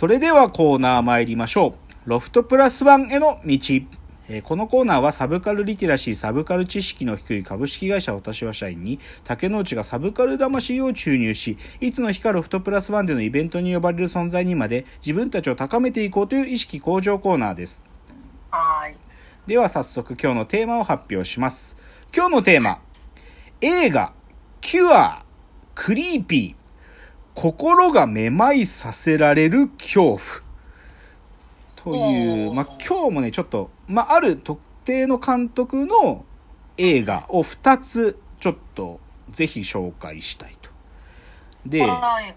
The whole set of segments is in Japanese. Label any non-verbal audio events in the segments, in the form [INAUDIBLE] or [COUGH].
それではコーナー参りましょう。ロフトプラスワンへの道。えーこのコーナーはサブカルリテラシー、サブカル知識の低い株式会社私は社員に竹之内がサブカル魂を注入し、いつの日かロフトプラスワンでのイベントに呼ばれる存在にまで自分たちを高めていこうという意識向上コーナーです。はーい。では早速今日のテーマを発表します。今日のテーマ、映画、キュア、クリーピー、心がめまいさせられる恐怖。という、まあ、今日もね、ちょっと、まあ、ある特定の監督の映画を2つ、ちょっと、ぜひ紹介したいと。で。はい。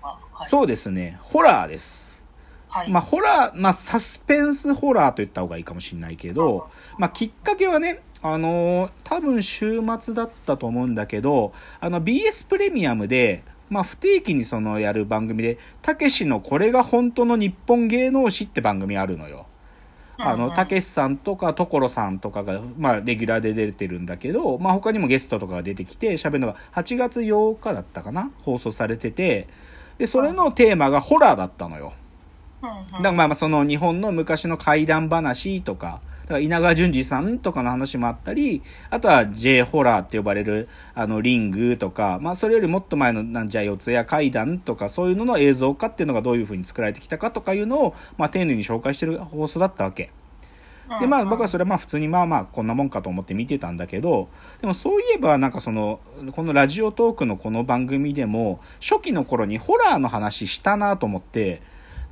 そうですね、ホラーです。はい。まあ、ホラー、まあ、サスペンスホラーと言った方がいいかもしれないけど、まあ、きっかけはね、あのー多分週末だったと思うんだけど、あの BS プレミアムで、まあ、不定期にそのやる番組で、たけしのこれが本当の日本芸能史って番組あるのよ。あの、たけしさんとか所さんとかが、まあ、レギュラーで出てるんだけど、まあ、他にもゲストとかが出てきて喋るのが8月8日だったかな？放送されてて、で、それのテーマがホラーだったのよ。だからまあまあその日本の昔の怪談話とか、だから稲川淳二さんとかの話もあったり、あとは J ホラーって呼ばれるあのリングとか、まあそれよりもっと前のなんじゃあ四谷怪談とかそういうのの映像化っていうのがどういう風に作られてきたかとかいうのを、まあ丁寧に紹介してる放送だったわけ。でまあ僕はそれはまあ普通にまあまあこんなもんかと思って見てたんだけどでもそういえばなんかそのこのラジオトークのこの番組でも初期の頃にホラーの話したなと思って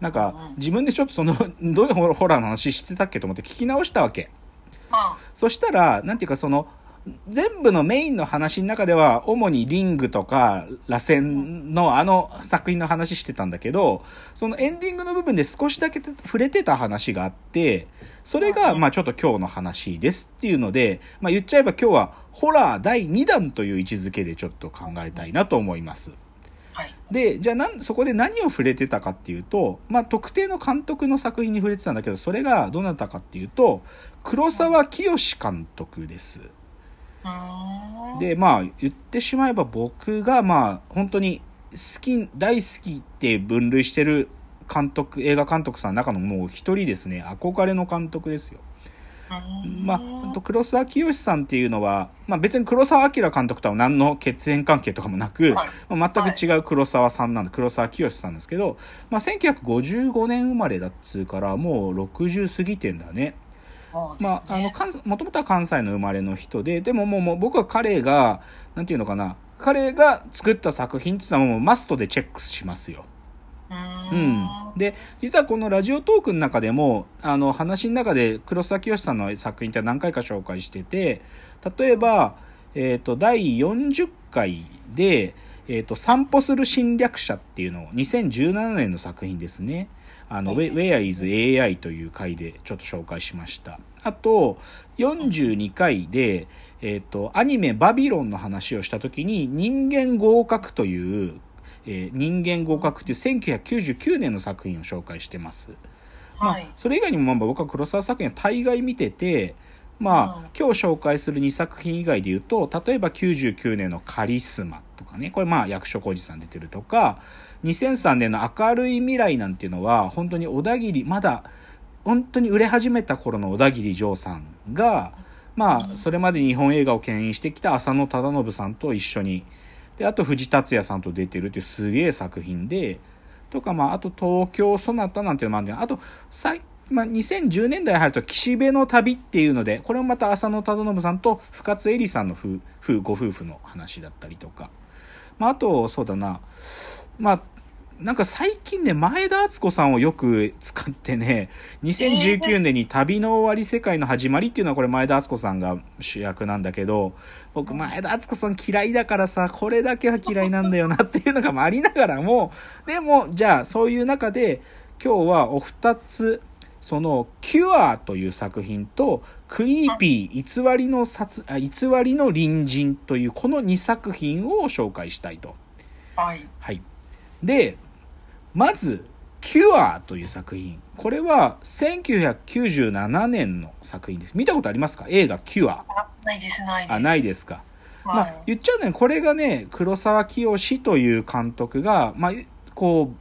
なんか自分でちょっとその [LAUGHS] どういうホラーの話してたっけと思って聞き直したわけ。あそしたらなんていうかその全部のメインの話の中では主にリングとか螺旋のあの作品の話してたんだけどそのエンディングの部分で少しだけ触れてた話があってそれがまあちょっと今日の話ですっていうので、まあ、言っちゃえば今日はホラー第2弾という位置づけでちょっと考えたいなと思います。はい。で、じゃあなん、そこで何を触れてたかっていうと、まあ、特定の監督の作品に触れてたんだけど、それがどなたかっていうと、黒沢清監督です。で、まあ、言ってしまえば僕が、まあ、本当に好き、大好きって分類してる監督、映画監督さんの中のもう一人ですね、憧れの監督ですよ。まあ、黒沢清さんっていうのは、まあ別に黒沢明監督とは何の血縁関係とかもなく、はいまあ全く違う黒沢さんなんで、黒沢清さんですけど、まあ1955年生まれだっつうから、もう60過ぎてんだね。ねまあ、あの、関西もともとは関西の生まれの人で、でももうもう僕は彼が、なんていうのかな、彼が作った作品っていうのはもうマストでチェックしますよ。うんん。で、実はこのラジオトークの中でも、あの、話の中で黒沢清さんの作品って何回か紹介してて、例えば、えっ、と、第40回で、えっ、と、散歩する侵略者っていうのを、2017年の作品ですね。あの、はい Where is AI という回でちょっと紹介しました。あと、42回で、えっ、と、アニメバビロンの話をしたときに、人間合格という、えー人間合格っていう1999年の作品を紹介してます。まあはい。、それ以外にもまあ僕は黒沢作品は大概見てて、まあ、うん今日紹介する2作品以外で言うと、例えば99年のカリスマとかね、これまあ役所広司さん出てるとか、2003年の明るい未来なんていうのは、本当に小田切、まだ本当に売れ始めた頃の小田切丈さんが、まあ、それまで日本映画を牽引してきた浅野忠信さんと一緒に、で、あと藤達也さんと出てるっていうすげえ作品で、とか、まあ、あと東京ソナタなんていうのもあるんだけど、あと、さいまあ、2010年代入ると岸辺の旅っていうので、これもまた浅野忠信さんと深津絵里さんの夫夫ご夫婦の話だったりとか。まあ、あと、そうだな、まあ、なんか最近ね、前田敦子さんをよく使ってね、2019年に旅の終わり世界の始まりっていうのはこれ前田敦子さんが主役なんだけど、僕前田敦子さん嫌いだからさ、これだけは嫌いなんだよなっていうのがありながらも、でも、じゃあそういう中で今日はお二つ、その、キュアという作品と、クリーピー、偽りの殺、あ偽りの隣人というこの2作品を紹介したいと。はい。はい。で、まず、キュアという作品。これは1997年の作品です。見たことありますか？映画キュア。あ、ないです、ないです。あ、ないですか？まはい。あ、言っちゃうね、これがね、黒沢清という監督が、まあ、こ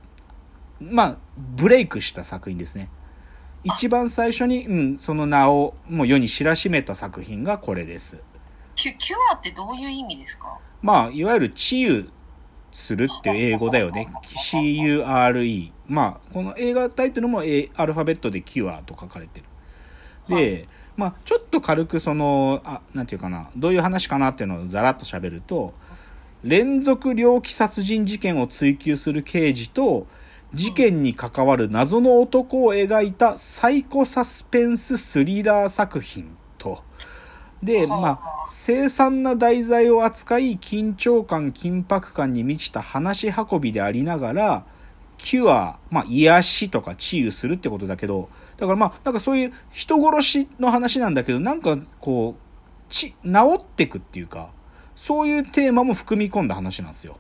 う、まあ、ブレイクした作品ですね。一番最初に、うん、その名をもう世に知らしめた作品がこれです。キュ、キュアってどういう意味ですか？まあ、いわゆる治癒するっていう英語だよね。C-U-R-E。まあ、この映画タイトルもえアルファベットでキュアと書かれてる。で、まあ、ちょっと軽くその、あ、なんていうかな、どういう話かなっていうのをざらっと喋ると、連続猟奇殺人事件を追及する刑事と、事件に関わる謎の男を描いたサイコサスペンススリラー作品と、で、はあ。まあ、凄惨な題材を扱い、緊張感、緊迫感に満ちた話し運びでありながら、キュア、まあ、癒しとか治癒するってことだけど、だからまあ、なんかそういう人殺しの話なんだけど、なんかこう、ち、治ってくっていうか、そういうテーマも含み込んだ話なんですよ。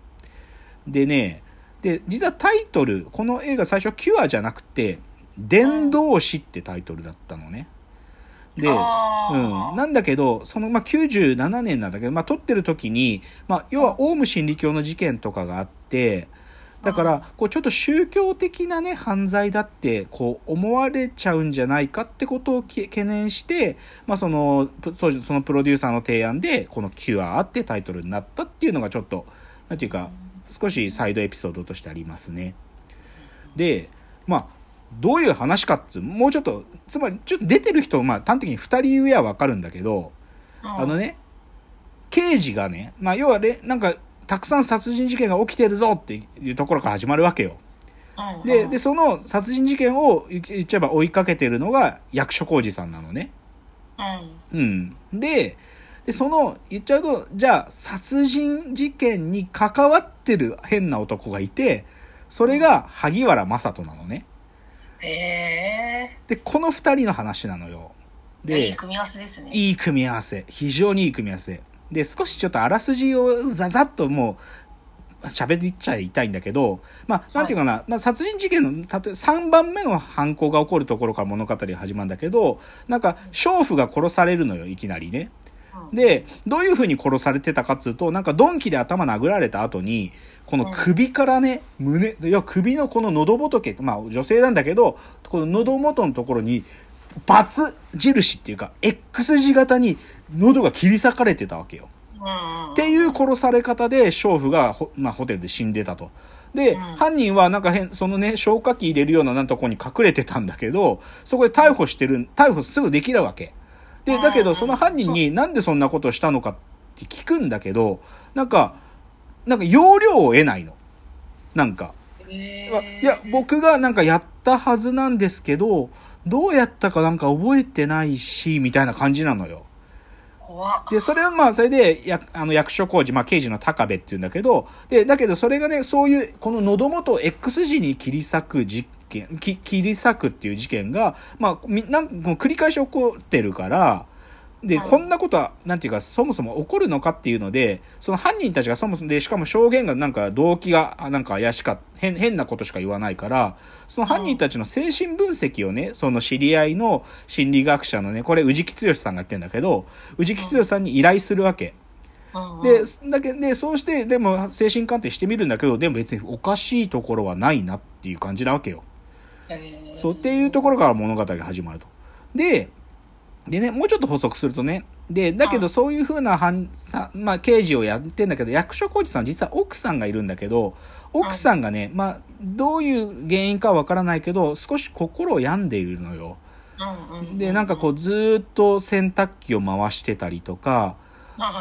でね、で、実はタイトル、この映画最初キュアじゃなくて、伝道師ってタイトルだったのね。で、うん。なんだけど、その、まあ、97年なんだけど、まあ、撮ってる時に、まあ、要は、オウム真理教の事件とかがあって、だから、こう、ちょっと宗教的なね、犯罪だって、こう、思われちゃうんじゃないかってことをき懸念して、まあ、その、プ当時、そのプロデューサーの提案で、このキュアってタイトルになったっていうのがちょっと、なんていうか、少しサイドエピソードとしてありますね。で、まあ、どういう話かっつう、もうちょっと、つまり、ちょっと出てる人、まあ、端的に二人上はわかるんだけど、あの、ね、刑事がね、まあ、要はね、なんか、たくさん殺人事件が起きてるぞっていうところから始まるわけよ。で、で、その殺人事件を言っちゃえば追いかけてるのが役所広司さんなのね。うんうん。で、で、その、言っちゃうと、じゃあ、殺人事件に関わってる変な男がいて、それが萩原正人なのね。へえ。で、この二人の話なのよ。で、いい組み合わせですね。いい組み合わせ。非常にいい組み合わせ。で、少しちょっとあらすじをざざっともう、喋りっちゃいたいんだけど、まあ、なんていうかな、まあ、殺人事件の、たとえ3番目の犯行が起こるところから物語が始まるんだけど、なんか、娼婦が殺されるのよ、いきなりね。うん、で、どういう風に殺されてたかっつうと、なんか鈍器で頭殴られた後に、この首からね、胸、いや、首のこの喉仏、まあ女性なんだけど、この喉元のところに、バツ印っていうか、X 字型に喉が切り裂かれてたわけよ。っていう殺され方で、娼婦がホ,、まあ、ホテルで死んでたと。で、うん犯人はなんか変、そのね、消火器入れるようななんとこに隠れてたんだけど、そこで逮捕してる、逮捕すぐできるわけ。で、だけどうんその犯人になんでそんなことをしたのかって聞くんだけど、なんか、なんか要領を得ないの。なんか。いや、僕がなんかやったはずなんですけど、どうやったかなんか覚えてないし、みたいな感じなのよ。で、それはまあ、それで、や、あの、役所工事、まあ、刑事の高部っていうんだけど、で、だけどそれがね、そういう、この喉元を X 字に切り裂く事件、き切り裂くっていう事件が、まあ、みなん繰り返し起こってるから、で、うんこんなことは、なんていうか、そもそも起こるのかっていうので、その犯人たちがそもそもで、しかも証言がなんか動機が、あなんか怪しか変、変なことしか言わないから、その犯人たちの精神分析をね、その知り合いの心理学者のね、これ、宇治木剛さんが言ってんだけど、宇治木剛さんに依頼するわけ。で、だけで、そうして、でも、精神鑑定してみるんだけど、でも別におかしいところはないなっていう感じなわけよ。へーそうっていうところから物語が始まると。で、でね、もうちょっと補足するとね、で、だけどそういう風な犯さ、まあ、刑事をやってんだけど、役所広司さん実は奥さんがいるんだけど、奥さんがね、まあ、どういう原因かはわからないけど、少し心を病んでいるのよ。で、なんかこう、ずーっと洗濯機を回してたりとか、うん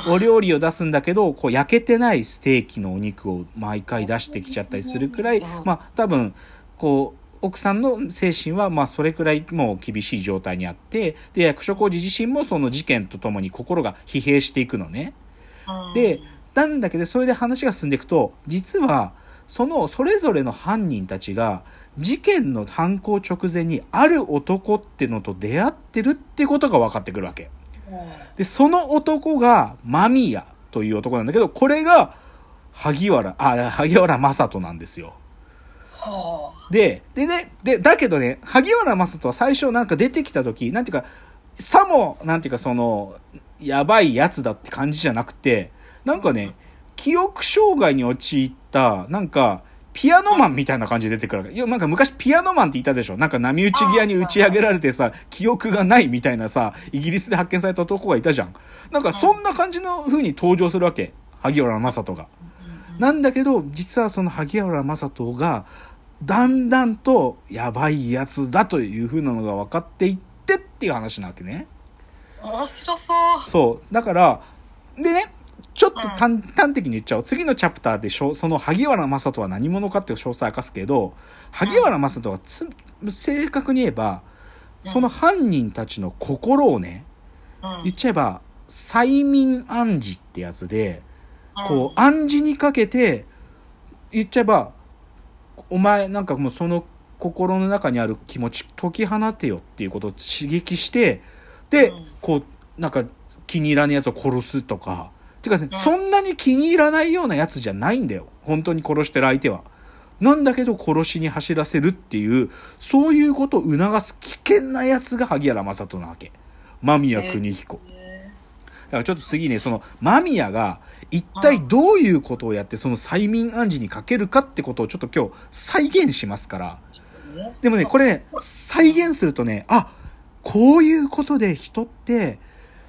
お料理を出すんだけど、こう焼けてないステーキのお肉を毎回出してきちゃったりするくらい、まあ多分、こう、奥さんの精神はまあそれくらいもう厳しい状態にあって、で、役所広司自身もその事件とともに心が疲弊していくのね。うんで、なんだけど、それで話が進んでいくと、実は、そのそれぞれの犯人たちが、事件の犯行直前にある男ってのと出会ってるってことが分かってくるわけ。で、その男が、間宮という男なんだけど、これが、萩原、あ、萩原正人なんですよ。はで、でね、で、だけどね、萩原正人は最初なんか出てきた時、なんていうか、さも、なんていうかその、やばいやつだって感じじゃなくて、なんかね、記憶障害に陥った、なんか、ピアノマンみたいな感じで出てくるわけ。いや、なんか昔ピアノマンって言ったでしょなんか波打ち際に打ち上げられてさ、記憶がないみたいなさ、イギリスで発見された男がいたじゃん。なんかそんな感じの風に登場するわけ。萩原正人が。なんだけど、実はその萩原正人が、だんだんとやばいやつだという風なのが分かっていってっていう話なわけね。面白そう。そう。だから、でね、ちょっと端,、端的に言っちゃおう。次のチャプターでしょ、その萩原正人は何者かっていう詳細明かすけど、萩原正人はつ、正確に言えば、その犯人たちの心をね、うん言っちゃえば、催眠暗示ってやつで、こう、暗示にかけて、言っちゃえば、お前なんかもうその心の中にある気持ち解き放てよっていうことを刺激して、でうん、こう、なんか気に入らないやつを殺すとか、てかね、うんそんなに気に入らないようなやつじゃないんだよ。本当に殺してる相手は。なんだけど殺しに走らせるっていう、そういうことを促す危険なやつが萩原正人なわけ。間宮邦彦。へだからちょっと次ね、その間宮が一体どういうことをやってその催眠暗示にかけるかってことをちょっと今日再現しますから。でもね、これね、再現するとね、あ、こういうことで人って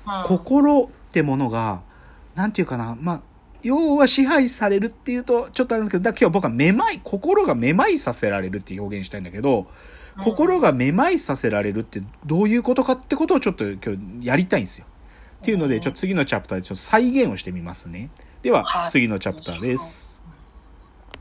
うん心ってものが、なんていうかな、まあ、要は支配されるっていうと、ちょっとあれだけど、だ今日僕はめまい、心がめまいさせられるって表現したいんだけど、心がめまいさせられるってどういうことかってことをちょっと今日やりたいんですよ。っていうので、ちょっと次のチャプターでちょっと再現をしてみますね。では、はい次のチャプターです。